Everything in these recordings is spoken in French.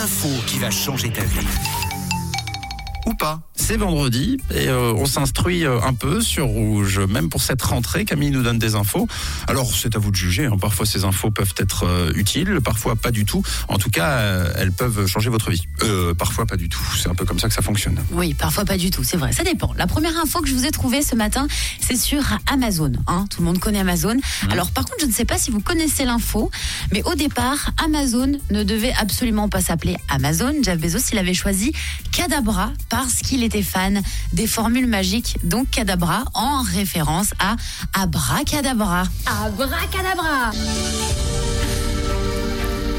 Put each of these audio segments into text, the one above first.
l'info qui va changer ta vie. Ou pas. C'est vendredi et euh, on s'instruit euh, un peu sur Rouge. Même pour cette rentrée, Camille nous donne des infos. Alors c'est à vous de juger. hein. Parfois ces infos peuvent être euh, utiles, parfois pas du tout. En tout cas, euh, elles peuvent changer votre vie. Parfois pas du tout. C'est un peu comme ça que ça fonctionne. Oui, parfois pas du tout, c'est vrai, ça dépend. La première info que je vous ai trouvée ce matin, c'est sur Amazon. hein. Tout le monde connaît Amazon. Alors par contre, je ne sais pas si vous connaissez l'info, mais au départ, Amazon ne devait absolument pas s'appeler Amazon. Jeff Bezos, il avait choisi Cadabra parce qu'il était fan des formules magiques, donc Cadabra, en référence à Abracadabra. Abracadabra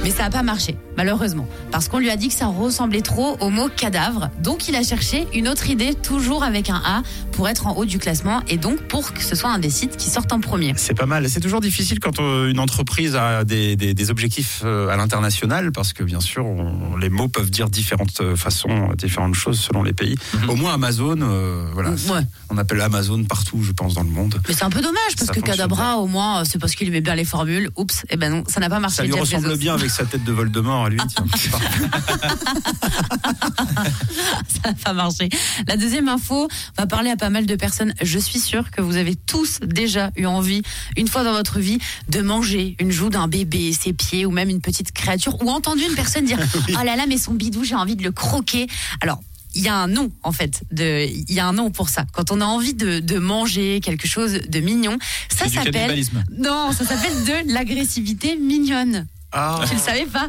mais ça n'a pas marché, malheureusement, parce qu'on lui a dit que ça ressemblait trop au mot cadavre. Donc il a cherché une autre idée, toujours avec un A, pour être en haut du classement et donc pour que ce soit un des sites qui sortent en premier. C'est pas mal. C'est toujours difficile quand euh, une entreprise a des, des- des objectifs euh, à l'international, parce que bien sûr, on- les mots peuvent dire différentes euh, façons, différentes choses selon les pays. Au moins Amazon, euh, voilà, Mhm. Ouais. on appelle Amazon partout, je pense, dans le monde. Mais c'est un peu dommage parce Ça que Cadabra, au moins, c'est parce qu'il aimait bien les formules. Oups, et ben non, ça n'a pas marché. Ça lui Jeff ressemble Bezos. bien avec sa tête de Voldemort à lui. tiens. Ça n'a pas marché. La deuxième info va parler à pas mal de personnes. Je suis sûre que vous avez tous déjà eu envie, une fois dans votre vie, de manger une joue d'un bébé, ses pieds ou même une petite créature, ou entendu une personne dire Oh là là, mais son bidou, j'ai envie de le croquer. Alors, il y a un nom en fait, de, il y a un nom pour ça. Quand on a envie de, de manger quelque chose de mignon, ça s'appelle non, ça s'appelle de l'agressivité mignonne. Ah, Tu le savais pas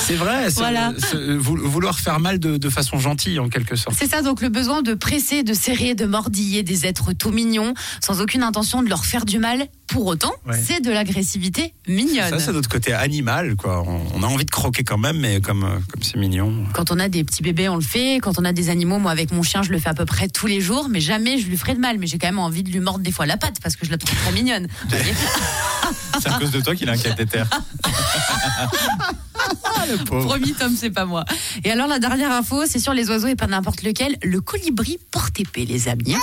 c'est vrai. c'est- Voilà. vou- vouloir faire mal de, de façon gentille, en quelque sorte. C'est ça, donc le besoin de presser, de serrer, de mordiller des êtres tout mignons, sans aucune intention de leur faire du mal. Pour autant, Ouais. c'est de l'agressivité mignonne. Ça, c'est notre côté animal, quoi. On, on a envie de croquer quand même, mais comme comme c'est mignon. Quand on a des petits bébés, on le fait. Quand on a des animaux, moi avec mon chien, je le fais à peu près tous les jours, mais jamais je lui ferai de mal. Mais j'ai quand même envie de lui mordre des fois la patte parce que je la trouve très mignonne. C'est à cause de toi qu'il a un cathéter. Promis, Tom, c'est pas moi. Et alors, la dernière info, c'est sur les oiseaux et pas n'importe lequel. Le colibri porte épée, les amis.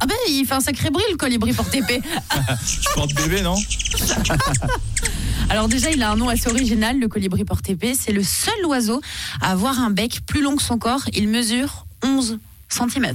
Ah ben, il fait un sacré bruit, le colibri porte épée. Tu portes bébé, non Alors déjà, il a un nom assez original, le colibri porte-épée. C'est le seul oiseau à avoir un bec plus long que son corps. Il mesure 11 cm.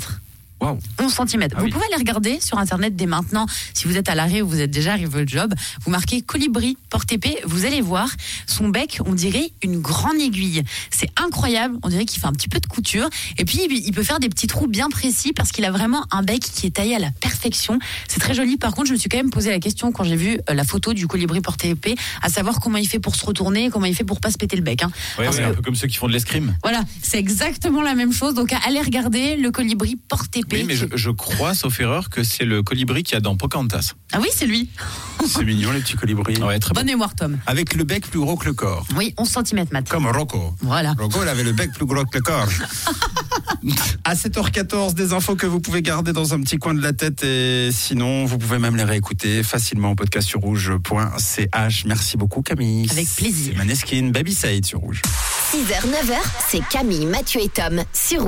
Waouh. 11 cm. Ah vous oui. pouvez aller regarder sur internet dès maintenant, si vous êtes à l'arrêt ou vous êtes déjà arrivé au job, vous marquez colibri porte-épée, vous allez voir son bec, on dirait une grande aiguille. C'est incroyable, on dirait qu'il fait un petit peu de couture. Et puis il peut faire des petits trous bien précis parce qu'il a vraiment un bec qui est taillé à la perfection. C'est très joli. Par contre, je me suis quand même posé la question quand j'ai vu euh, la photo du colibri porte-épée, à savoir comment il fait pour se retourner, comment il fait pour pas se péter le bec. hein. Ouais, Parce ouais, que- un peu comme ceux qui font de l'escrime. Voilà, c'est exactement la même chose. Donc allez regarder le colibri porte-épée. Oui, mais je, je crois, sauf erreur, que c'est le colibri qu'il y a dans Pocahontas. Ah oui, c'est lui. C'est mignon, les petits colibris. Ouais, très bon. Bonne mémoire, Tom. Avec le bec plus gros que le corps. Oui, 11 cm, Matt. Comme Rocco. Voilà. Rocco, il avait le bec plus gros que le corps. à 7h14, des infos que vous pouvez garder dans un petit coin de la tête et sinon, vous pouvez même les réécouter facilement au podcast sur rouge.ch. Merci beaucoup, Camille. Avec plaisir. C'est Maneskin, Baby Saïd sur Rouge. 6h, 9h, c'est Camille, Mathieu et Tom sur Rouge.